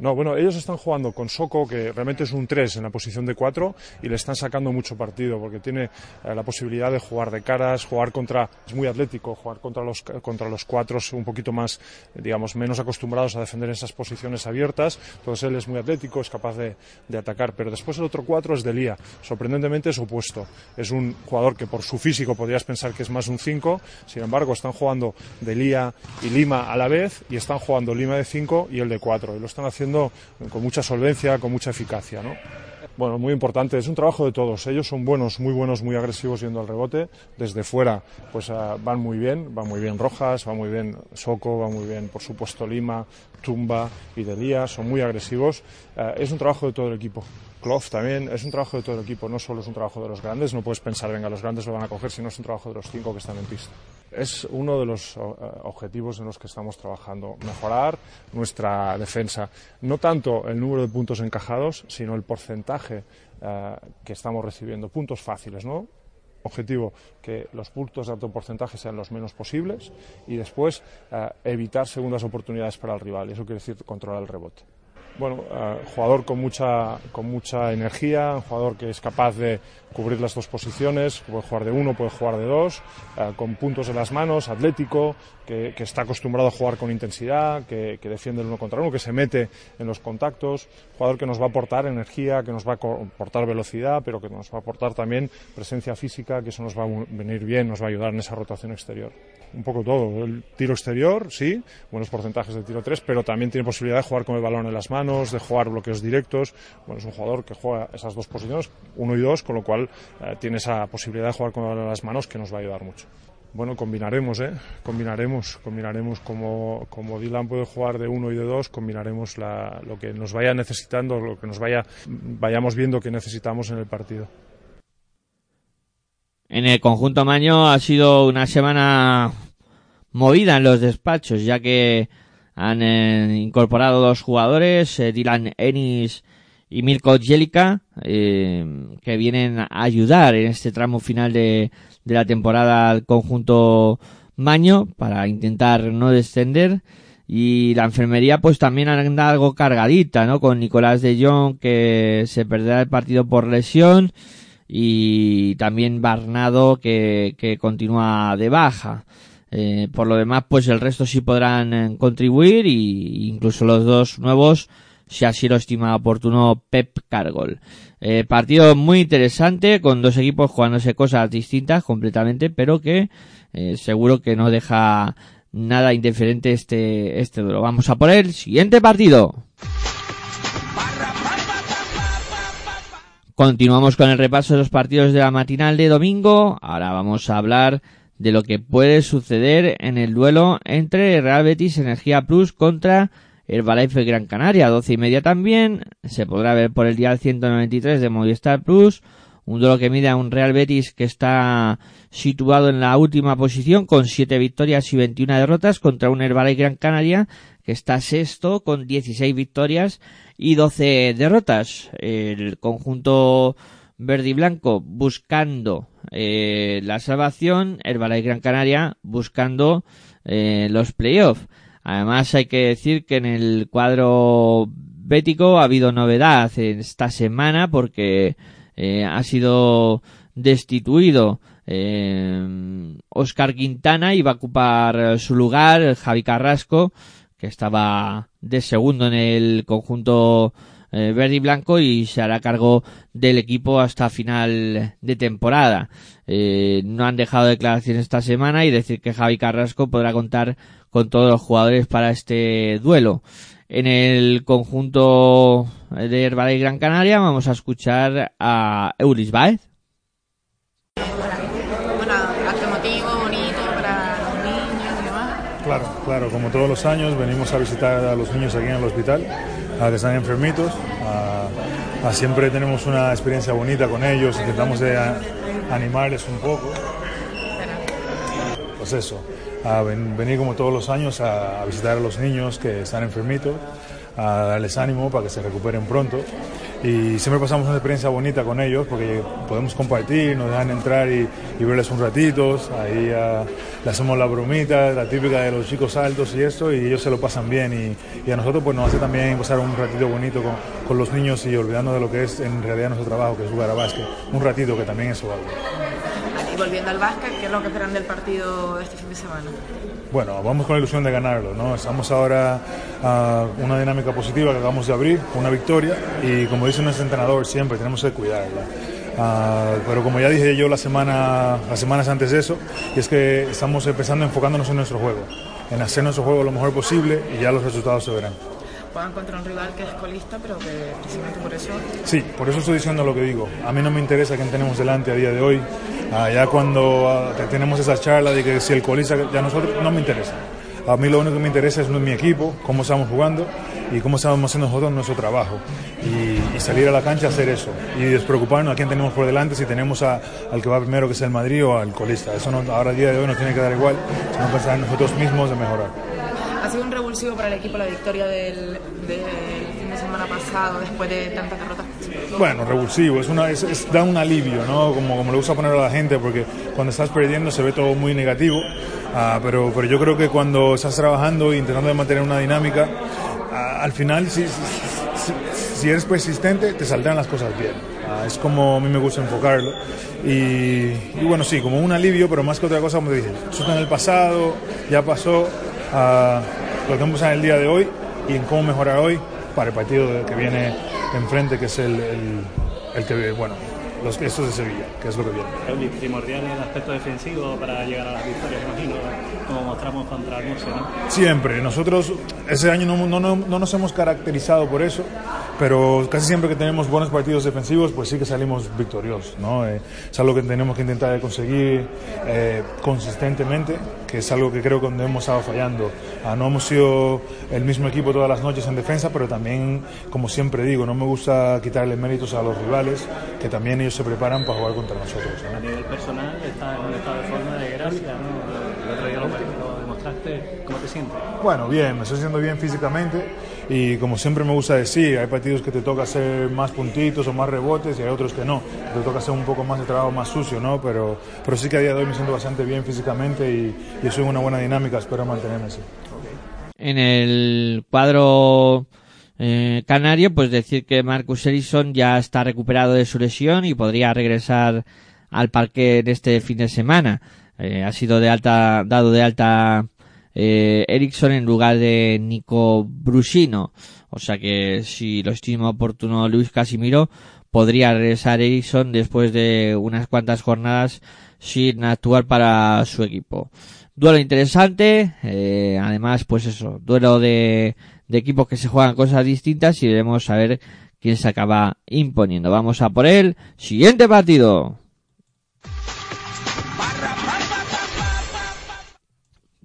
No, bueno, ellos están jugando con Soco, que realmente es un 3 en la posición de 4, y le están sacando mucho partido, porque tiene eh, la posibilidad de jugar de caras, jugar contra, es muy atlético, jugar contra los, contra los cuatros un poquito más, digamos, menos acostumbrados a defender esas posiciones abiertas, entonces él es muy atlético, es capaz de, de atacar, pero después el otro 4 es Delía, sorprendentemente es opuesto, es un jugador que por su físico podrías pensar que es más un 5, sin embargo están jugando Delía y Lima a la vez, y están jugando Lima de 5 y el de 4, y lo están haciendo con mucha solvencia, con mucha eficacia. ¿no? Bueno, muy importante, es un trabajo de todos. Ellos son buenos, muy buenos, muy agresivos yendo al rebote. Desde fuera, pues uh, van muy bien, van muy bien Rojas, va muy bien Soco, va muy bien, por supuesto, Lima, Tumba y Delía, son muy agresivos. Uh, es un trabajo de todo el equipo. Kloff también es un trabajo de todo el equipo, no solo es un trabajo de los grandes, no puedes pensar, venga, los grandes lo van a coger, sino es un trabajo de los cinco que están en pista. Es uno de los uh, objetivos en los que estamos trabajando, mejorar nuestra defensa. No tanto el número de puntos encajados, sino el porcentaje uh, que estamos recibiendo, puntos fáciles, ¿no? objetivo que los puntos de alto porcentaje sean los menos posibles y después uh, evitar segundas oportunidades para el rival. Eso quiere decir controlar el rebote bueno, jugador con mucha, con mucha energía, un jugador que es capaz de cubrir las dos posiciones, puede jugar de uno, puede jugar de dos, uh, con puntos en las manos, atlético, que, que, está acostumbrado a jugar con intensidad, que, que, defiende el uno contra uno, que se mete en los contactos, jugador que nos va a aportar energía, que nos va a aportar velocidad, pero que nos va a aportar también presencia física, que eso nos va a venir bien, nos va a ayudar en esa rotación exterior un poco todo. El tiro exterior, sí, buenos porcentajes de tiro 3, pero también tiene posibilidad de jugar con el balón en las manos, de jugar bloqueos directos. Bueno, es un jugador que juega esas dos posiciones, uno y dos, con lo cual eh, tiene esa posibilidad de jugar con el balón en las manos que nos va a ayudar mucho. Bueno, combinaremos, ¿eh? Combinaremos, combinaremos como, como Dylan puede jugar de uno y de dos, combinaremos la, lo que nos vaya necesitando, lo que nos vaya, vayamos viendo que necesitamos en el partido. En el conjunto Maño ha sido una semana movida en los despachos, ya que Han eh, incorporado dos jugadores, eh, Dylan Ennis y Mirko Jelica, eh, que vienen a ayudar en este tramo final de, de la temporada al conjunto Maño para intentar no descender. Y la enfermería pues también anda algo cargadita, ¿no? Con Nicolás de Jong que se perderá el partido por lesión y también Barnado que, que continúa de baja. Eh, por lo demás, pues el resto sí podrán eh, contribuir y incluso los dos nuevos, si así lo estima oportuno Pep Cargol. Eh, partido muy interesante con dos equipos jugándose cosas distintas completamente, pero que seguro que no deja nada indiferente este, este duelo. Vamos a por el siguiente partido. Continuamos con el repaso de los partidos de la matinal de domingo. Ahora vamos a hablar de lo que puede suceder en el duelo entre Real Betis Energía Plus contra Herbalife Gran Canaria. Doce y media también. Se podrá ver por el día 193 de Movistar Plus. Un duelo que mide a un Real Betis que está situado en la última posición con siete victorias y 21 derrotas contra un Herbalife Gran Canaria que está sexto con 16 victorias y 12 derrotas. El conjunto verde y blanco buscando eh, la salvación, Balay Gran Canaria buscando eh, los playoffs. Además hay que decir que en el cuadro bético ha habido novedad esta semana porque eh, ha sido destituido Oscar Quintana y va a ocupar su lugar Javi Carrasco que estaba de segundo en el conjunto eh, verde y blanco y se hará cargo del equipo hasta final de temporada. Eh, no han dejado declaraciones esta semana y decir que Javi Carrasco podrá contar con todos los jugadores para este duelo. En el conjunto de Herbalife Gran Canaria vamos a escuchar a Eulis Baez. Claro, claro, como todos los años venimos a visitar a los niños aquí en el hospital, a que están enfermitos, a, a siempre tenemos una experiencia bonita con ellos, intentamos de a, animarles un poco. Pues eso, a ven, venir como todos los años a, visitar a los niños que están enfermitos, a darles ánimo para que se recuperen pronto. Y siempre pasamos una experiencia bonita con ellos porque podemos compartir, nos dejan entrar y, verles un ratito, ahí uh, le hacemos la bromita, la típica de los chicos altos y esto, y ellos se lo pasan bien. Y, y a nosotros pues nos hace también pasar un ratito bonito con, los niños y olvidando de lo que es en realidad nuestro trabajo, que es jugar a básquet, un ratito que también es algo. Volviendo al básquet, ¿qué es lo que esperan del partido este fin de semana? Bueno, vamos con la ilusión de ganarlo, ¿no? Estamos ahora a una dinámica positiva que acabamos de abrir, una victoria, y como dice nuestro entrenador siempre, tenemos que cuidarla. Uh, pero como ya dije yo la semana, las semanas antes de eso, y es que estamos empezando enfocándonos en nuestro juego, en hacer nuestro juego lo mejor posible y ya los resultados se verán. Puedan contra un rival que es colista, pero que precisamente por eso... Sí, por eso estoy diciendo lo que digo. A mí no me interesa quién tenemos delante a día de hoy. Uh, ya cuando tenemos esa charla de que si el colista, ya nosotros, no me interesa. A mí lo único que me interesa es mi equipo, cómo estamos jugando y cómo estamos haciendo nosotros nuestro trabajo. Y, salir a la cancha hacer eso. Y despreocuparnos a quién tenemos por delante, si tenemos a, al que va primero, que es el Madrid, o al colista. Eso no, ahora, a día de hoy, nos tiene que dar igual, sino pensar en nosotros mismos de mejorar. ¿Ha sido un revulsivo para el equipo la victoria del, del fin de semana pasado, después de tantas derrotas? Bueno, revulsivo, es una, es, es, da un alivio, ¿no? Como, como le gusta poner a la gente, porque cuando estás perdiendo se ve todo muy negativo. Uh, pero, pero yo creo que cuando estás trabajando e intentando mantener una dinámica, uh, al final, si, si, si, eres persistente, te saldrán las cosas bien. Uh, es como a mí me gusta enfocarlo. Y, y, bueno, sí, como un alivio, pero más que otra cosa, como te dije, eso está en el pasado, ya pasó. Lo que vamos a en el día de hoy y en cómo mejorar hoy para el partido que viene enfrente, que es el, el, el que, bueno, los estos de Sevilla, que es lo que viene. Es primordial en el aspecto defensivo para llegar a las victorias, imagino, como mostramos contra el Murcia, ¿no? Siempre. Nosotros ese año no, no, no, no, nos hemos caracterizado por eso, pero casi siempre que tenemos buenos partidos defensivos, pues sí que salimos victoriosos, ¿no? Eh, es algo que tenemos que intentar conseguir eh, consistentemente, que es algo que creo que hemos estado fallando. Ah, no hemos sido el mismo equipo todas las noches en defensa, pero también, como siempre digo, no me gusta quitarle méritos a los rivales, que también ellos se preparan para jugar contra nosotros. ¿no? A nivel personal está en un estado de forma de gracia, ¿no? ¿Cómo te sientes? Bueno, bien, me estoy sintiendo bien físicamente y como siempre me gusta decir, hay partidos que te toca hacer más puntitos o más rebotes y hay otros que no, te toca hacer un poco más de trabajo más sucio, ¿no? Pero, pero sí que a día de hoy me siento bastante bien físicamente y, y en una buena dinámica, espero mantenerme así. En el cuadro eh, canario, pues decir que Marcus Ellison ya está recuperado de su lesión y podría regresar al parque en este fin de semana. Eh, ha sido de alta, dado de alta eh, Ericsson en lugar de Nico Brusino. O sea que si lo estima oportuno Luis Casimiro, podría regresar Ericsson después de unas cuantas jornadas sin actuar para su equipo. Duelo interesante, eh, además pues eso, duelo de, de equipos que se juegan cosas distintas y veremos a ver quién se acaba imponiendo. Vamos a por el siguiente partido.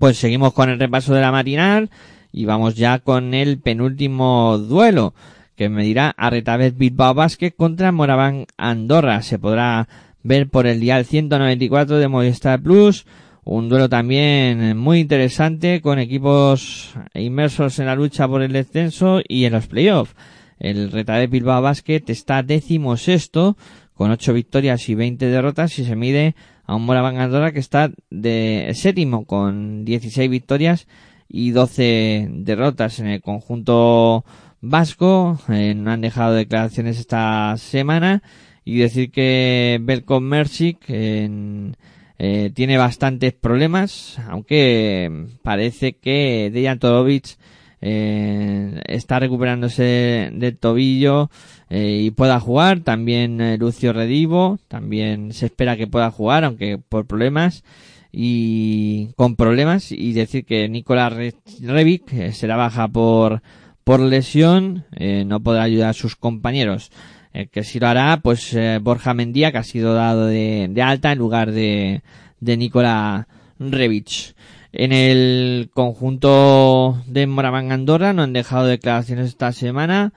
Pues seguimos con el repaso de la matinal y vamos ya con el penúltimo duelo que me dirá Arretabet Bilbao Basket contra Moraván Andorra. Se podrá ver por el dial 194 de Movistar Plus. Un duelo también muy interesante con equipos inmersos en la lucha por el descenso y en los playoffs. El Retabet Bilbao Basket está décimo sexto con 8 victorias y 20 derrotas y se mide a un Moraván que está de séptimo con 16 victorias y 12 derrotas en el conjunto vasco. Eh, no han dejado declaraciones esta semana y decir que Belcom Mercic eh, tiene bastantes problemas, aunque parece que Dejan Torovic eh, está recuperándose del tobillo eh, y pueda jugar. También eh, Lucio Redivo, también se espera que pueda jugar, aunque por problemas y con problemas. Y decir que Nicolás Revic eh, será baja por, por lesión, no podrá ayudar a sus compañeros. El que sí lo hará, pues Borja Mendía, que ha sido dado de, de alta en lugar de, de Nicolás Revic. En el conjunto de Moraván Andorra no han dejado declaraciones esta semana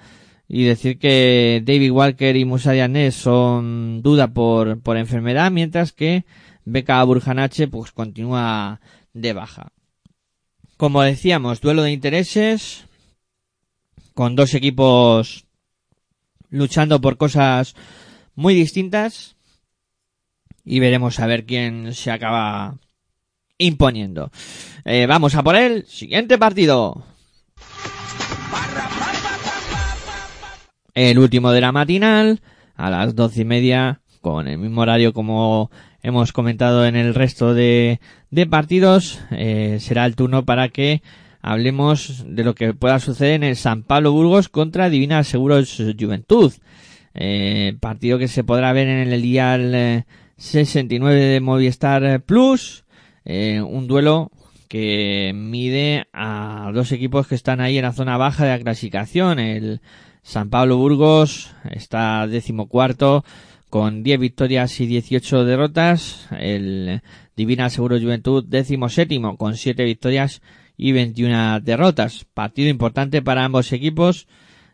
y decir que David Walker y Musa Diané son duda por, por enfermedad, mientras que Beca Burjanache pues continúa de baja. Como decíamos, duelo de intereses con dos equipos luchando por cosas muy distintas y veremos a ver quién se acaba imponiendo. Eh, vamos a por el siguiente partido. El último de la matinal, a las doce y media, con el mismo horario como hemos comentado en el resto de, partidos, eh, será el turno para que hablemos de lo que pueda suceder en el San Pablo Burgos contra Divina Seguros Juventud. Eh, partido que se podrá ver en el dial 69 de Movistar Plus eh, un duelo que mide a dos equipos que están ahí en la zona baja de la clasificación. El San Pablo Burgos está decimocuarto con 10 victorias y 18 derrotas. El Divina Seguro Juventud décimo séptimo con 7 victorias y 21 derrotas. Partido importante para ambos equipos.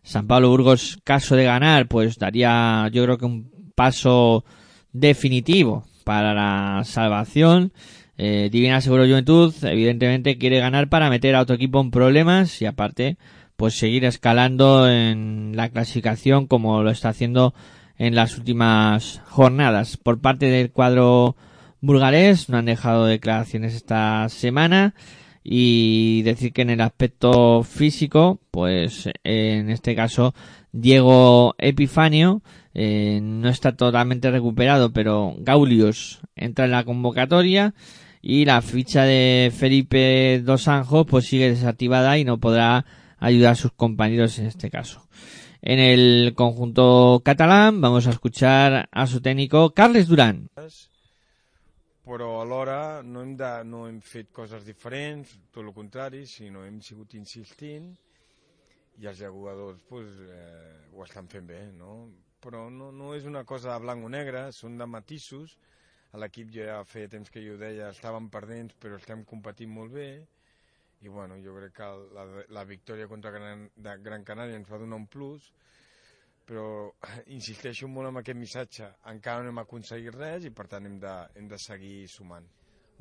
San Pablo Burgos, caso de ganar, pues daría yo creo que un paso definitivo para la salvación eh, Divina Seguro Juventud, evidentemente, quiere ganar para meter a otro equipo en problemas y aparte, pues seguir escalando en la clasificación como lo está haciendo en las últimas jornadas. Por parte del cuadro burgalés, no han dejado declaraciones esta semana y decir que en el aspecto físico, pues en este caso Diego Epifanio eh, no está totalmente recuperado, pero Gaulius entra en la convocatoria y la ficha de Felipe Dos Anjos pues sigue desactivada y no podrá ayudar a sus compañeros en este caso. En el conjunto catalán vamos a escuchar a su técnico Carles Durán. però alhora no hem, de, no hem fet coses diferents, tot el contrari, sinó hem sigut insistint i els jugadors pues, eh, ho estan fent bé, no? Però no, no és una cosa de blanc o negre, són de matisos, a l'equip ja feia temps que jo ho deia, estàvem perdents però estem competint molt bé i bueno, jo crec que la, la victòria contra Gran, de Gran Canària ens va donar un plus però insisteixo molt en aquest missatge encara no hem aconseguit res i per tant hem de, hem de seguir sumant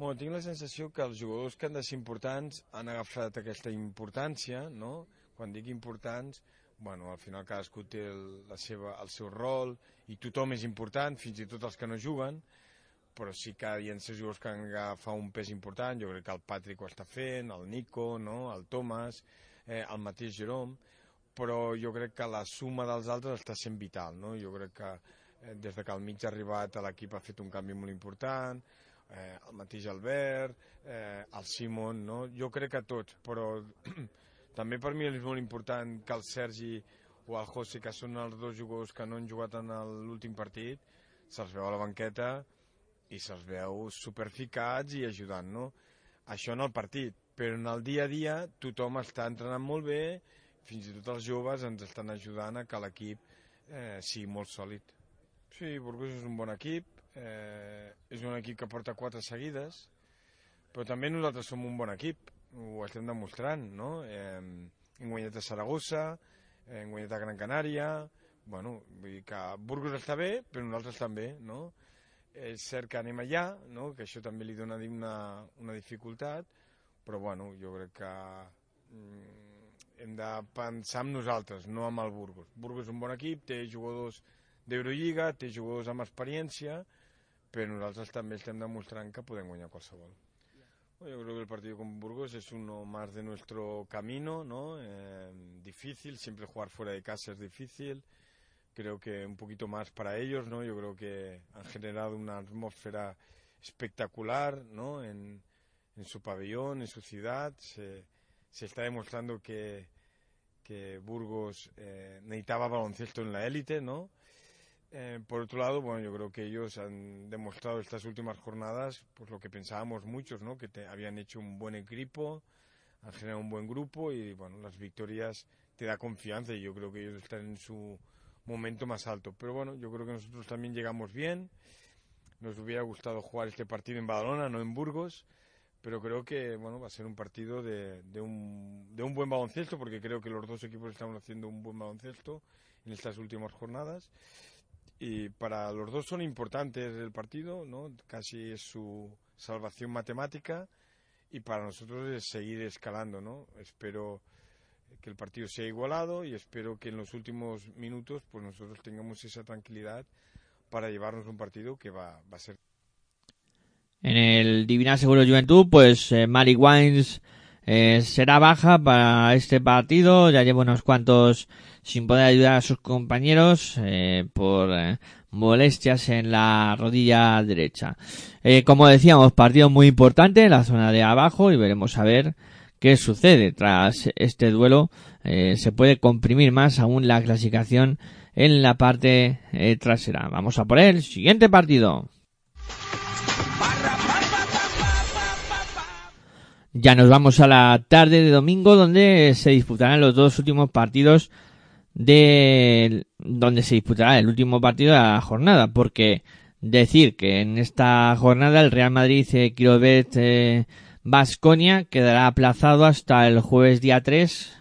Bueno, tinc la sensació que els jugadors que han de ser importants han agafat aquesta importància, no? Quan dic importants, bueno, al final cadascú té el, la seva, el seu rol i tothom és important, fins i tot els que no juguen, però sí que hi ha jugadors que han d'agafar un pes important, jo crec que el Patrick ho està fent, el Nico, no? el Thomas, eh, el mateix Jerome, però jo crec que la suma dels altres està sent vital, no? Jo crec que eh, des de que el mig ha arribat l'equip ha fet un canvi molt important, eh, el mateix Albert, eh, el Simon, no? Jo crec que tots, però també per mi és molt important que el Sergi o el José, que són els dos jugadors que no han jugat en l'últim partit, se'ls veu a la banqueta i se'ls veu superficats i ajudant, no? Això en el partit, però en el dia a dia tothom està entrenant molt bé, fins i tot els joves ens estan ajudant a que l'equip eh, sigui molt sòlid. Sí, Burgos és un bon equip, eh, és un equip que porta quatre seguides, però també nosaltres som un bon equip, ho estem demostrant, no? Eh, hem guanyat a Saragossa, hem guanyat a Gran Canària, bueno, vull dir que Burgos està bé, però nosaltres també, no? És cert que anem allà, no? que això també li dona una, una dificultat, però bueno, jo crec que mm, hem de pensar en nosaltres, no amb el Burgos. Burgos és un bon equip, té jugadors d'Eurolliga, té jugadors amb experiència, però nosaltres també estem demostrant que podem guanyar qualsevol. Yo creo que el partido con Burgos es uno más de nuestro camino, ¿no? Eh, difícil, siempre jugar fuera de casa es difícil. Creo que un poquito más para ellos, ¿no? Yo creo que han generado una atmósfera espectacular, ¿no? En, en su pabellón, en su ciudad. Se, se está demostrando que, que Burgos eh, necesitaba baloncesto en la élite, ¿no? Eh, por otro lado, bueno, yo creo que ellos han demostrado estas últimas jornadas, pues lo que pensábamos muchos, ¿no? Que te, habían hecho un buen equipo, han generado un buen grupo y, bueno, las victorias te da confianza y yo creo que ellos están en su momento más alto. Pero bueno, yo creo que nosotros también llegamos bien. Nos hubiera gustado jugar este partido en Badalona, no en Burgos pero creo que bueno va a ser un partido de, de, un, de un buen baloncesto porque creo que los dos equipos están haciendo un buen baloncesto en estas últimas jornadas y para los dos son importantes el partido no casi es su salvación matemática y para nosotros es seguir escalando no espero que el partido sea igualado y espero que en los últimos minutos pues nosotros tengamos esa tranquilidad para llevarnos un partido que va, va a ser en el Divina Seguro Juventud, pues eh, Wines eh, será baja para este partido. Ya lleva unos cuantos sin poder ayudar a sus compañeros eh, por eh, molestias en la rodilla derecha. Eh, como decíamos, partido muy importante en la zona de abajo y veremos a ver qué sucede tras este duelo. Eh, se puede comprimir más aún la clasificación en la parte eh, trasera. Vamos a por el siguiente partido. Ya nos vamos a la tarde de domingo donde se disputarán los dos últimos partidos de donde se disputará el último partido de la jornada porque decir que en esta jornada el Real Madrid eh, Quirovet eh, Basconia quedará aplazado hasta el jueves día 3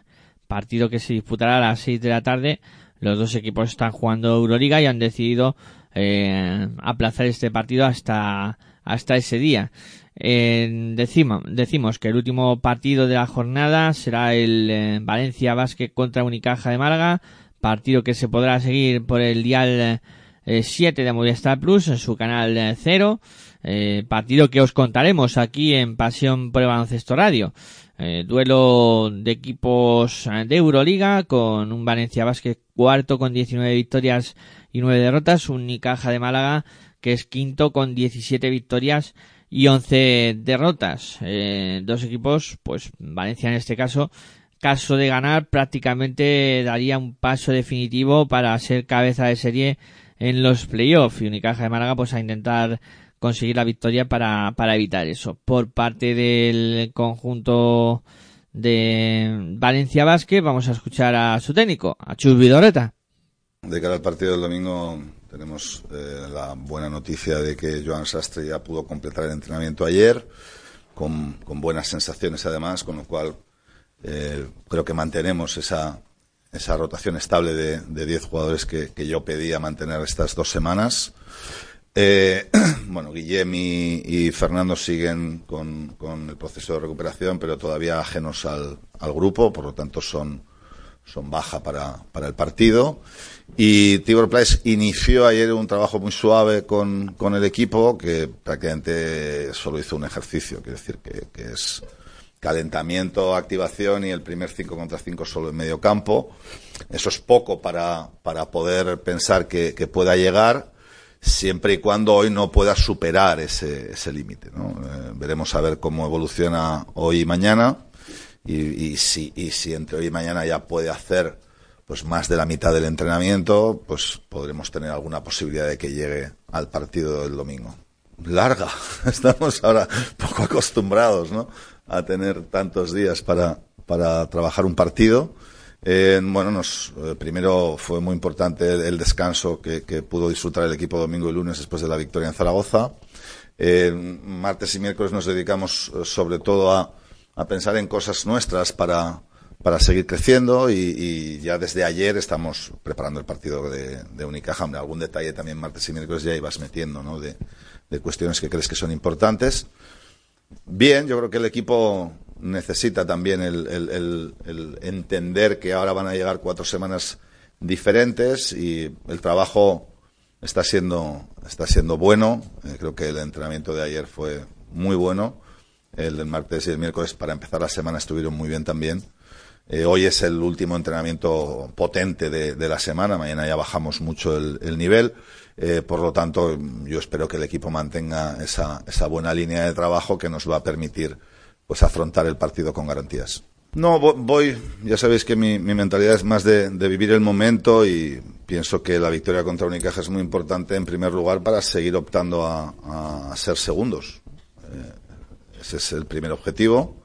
partido que se disputará a las 6 de la tarde. Los dos equipos están jugando Euroliga y han decidido eh, aplazar este partido hasta hasta ese día. Eh, decimos, que el último partido de la jornada será el eh, Valencia Basket contra Unicaja de Málaga, partido que se podrá seguir por el dial eh, 7 de Movistar Plus en su canal 0, eh, partido que os contaremos aquí en Pasión el Baloncesto Radio. Eh, duelo de equipos de Euroliga con un Valencia Basket cuarto con 19 victorias y 9 derrotas, un Unicaja de Málaga que es quinto con 17 victorias y 11 derrotas. Eh, dos equipos, pues Valencia en este caso, caso de ganar, prácticamente daría un paso definitivo para ser cabeza de serie en los playoffs. Y Unicaja de Málaga, pues a intentar conseguir la victoria para, para evitar eso. Por parte del conjunto de Valencia Basket, vamos a escuchar a su técnico, a Chus Vidoreta. De cara al partido del domingo, tenemos eh, la buena noticia de que Joan Sastre ya pudo completar el entrenamiento ayer, con, con buenas sensaciones además, con lo cual eh, creo que mantenemos esa, esa rotación estable de 10 jugadores que, que, yo pedía mantener estas dos semanas. Eh, bueno, Guillem y, Fernando siguen con, el proceso de recuperación, pero todavía ajenos al, al grupo, por lo tanto son, baja para, para, el partido. Y Tibor Place inició ayer un trabajo muy suave con, con, el equipo, que prácticamente solo hizo un ejercicio, quiere decir que, es calentamiento, activación y el primer 5 contra 5 solo en medio campo. Eso es poco para, para poder pensar que pueda llegar siempre y cuando hoy no pueda superar ese, ese límite. ¿no? Eh, veremos a ver cómo evoluciona hoy y mañana y, y, si, y si entre hoy y mañana ya puede hacer pues más de la mitad del entrenamiento, pues podremos tener alguna posibilidad de que llegue al partido del domingo. Larga, estamos ahora poco acostumbrados ¿no? a tener tantos días para, para trabajar un partido. Eh, bueno, nos, eh, primero fue muy importante el, descanso que, pudo disfrutar el equipo domingo y lunes después de la victoria en Zaragoza. Eh, martes y miércoles nos dedicamos eh, sobre todo a, pensar en cosas nuestras para, para seguir creciendo y, ya desde ayer estamos preparando el partido de, de Unicaja. Algún detalle también martes y miércoles ya ibas metiendo, ¿no? De cuestiones que crees que son importantes. Bien, yo creo que el equipo necesita también el, el, entender que ahora van a llegar cuatro semanas diferentes y el trabajo está siendo, está siendo bueno. Eh, creo que el entrenamiento de ayer fue muy bueno. El del martes y el miércoles para empezar la semana estuvieron muy bien también. Eh, hoy es el último entrenamiento potente de, de, la semana. Mañana ya bajamos mucho el, nivel. Eh, por lo tanto, yo espero que el equipo mantenga esa, esa buena línea de trabajo que nos va a permitir pues afrontar el partido con garantías. No, voy, ya sabéis que mi, mi mentalidad es más de, vivir el momento y pienso que la victoria contra Unicaja es muy importante en primer lugar para seguir optando a, ser segundos. Eh, ese es el primer objetivo.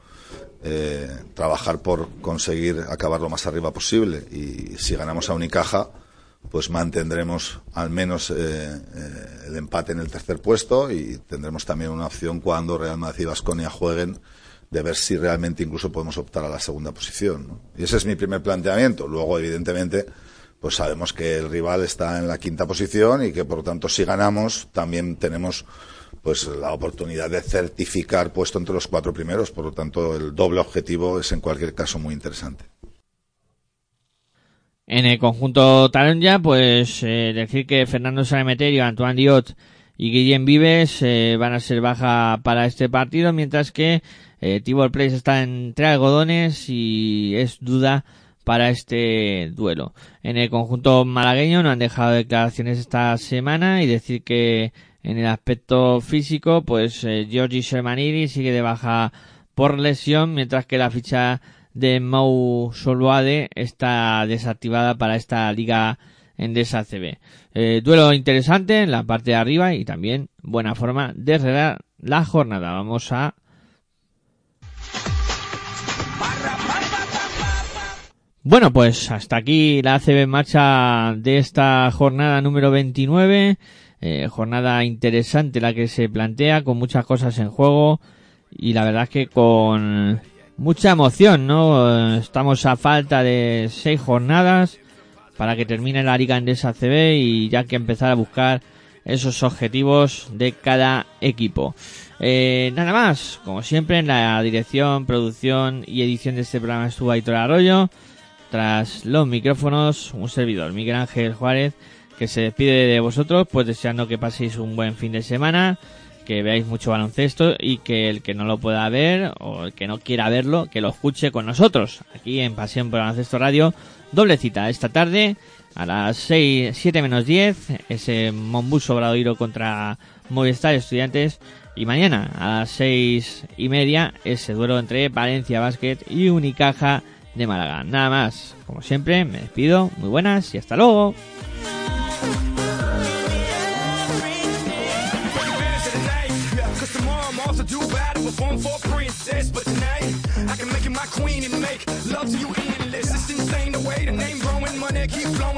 Eh, trabajar por conseguir acabar lo más arriba posible y si ganamos a Unicaja, pues mantendremos al menos eh, el empate en el tercer puesto y tendremos también una opción cuando Real Madrid y Vasconia jueguen de ver si realmente incluso podemos optar a la segunda posición. Y ese es mi primer planteamiento. Luego, evidentemente, pues sabemos que el rival está en la quinta posición y que, por lo tanto, si ganamos, también tenemos pues la oportunidad de certificar puesto entre los cuatro primeros. Por lo tanto, el doble objetivo es en cualquier caso muy interesante. En el conjunto Taronja, pues eh, decir que Fernando Sanemeterio, Antoine Diot y Guillem Vives eh, van a ser baja para este partido, mientras que eh, Tibor Place está entre algodones y es duda para este duelo. En el conjunto malagueño no han dejado declaraciones esta semana y decir que en el aspecto físico, pues eh, Giorgi Shermaniri sigue de baja por lesión, mientras que la ficha de Mou Soluade está desactivada para esta liga en CB. Eh, duelo interesante en la parte de arriba y también buena forma de cerrar la jornada. Vamos a Bueno, pues hasta aquí la ACB marcha de esta jornada número 29. Eh, jornada interesante la que se plantea, con muchas cosas en juego y la verdad que con mucha emoción, ¿no? Estamos a falta de seis jornadas para que termine la Liga Endesa CB y ya que empezar a buscar esos objetivos de cada equipo. Eh, nada más, como siempre, en la dirección, producción y edición de este programa estuvo Aitor Arroyo. Tras los micrófonos, un servidor, Miguel Ángel Juárez, que se despide de vosotros, pues deseando que paséis un buen fin de semana, que veáis mucho baloncesto y que el que no lo pueda ver o el que no quiera verlo, que lo escuche con nosotros, aquí en Pasión por Baloncesto Radio. Doble cita esta tarde a las 6, 7 menos 10, ese Monbus Obradoiro contra Movistar Estudiantes. Y mañana a las seis y media ese duelo entre Valencia Basket y Unicaja de Málaga. Nada más, como siempre, me despido, muy buenas y hasta luego.